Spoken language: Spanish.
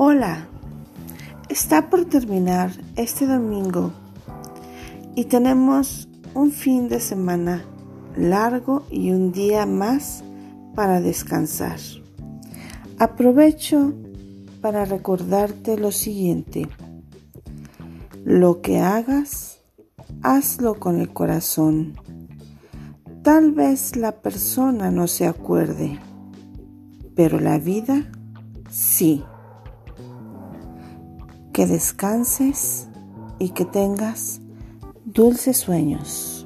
Hola, está por terminar este domingo y tenemos un fin de semana largo y un día más para descansar. Aprovecho para recordarte lo siguiente. Lo que hagas, hazlo con el corazón. Tal vez la persona no se acuerde, pero la vida sí que descanses y que tengas dulces sueños.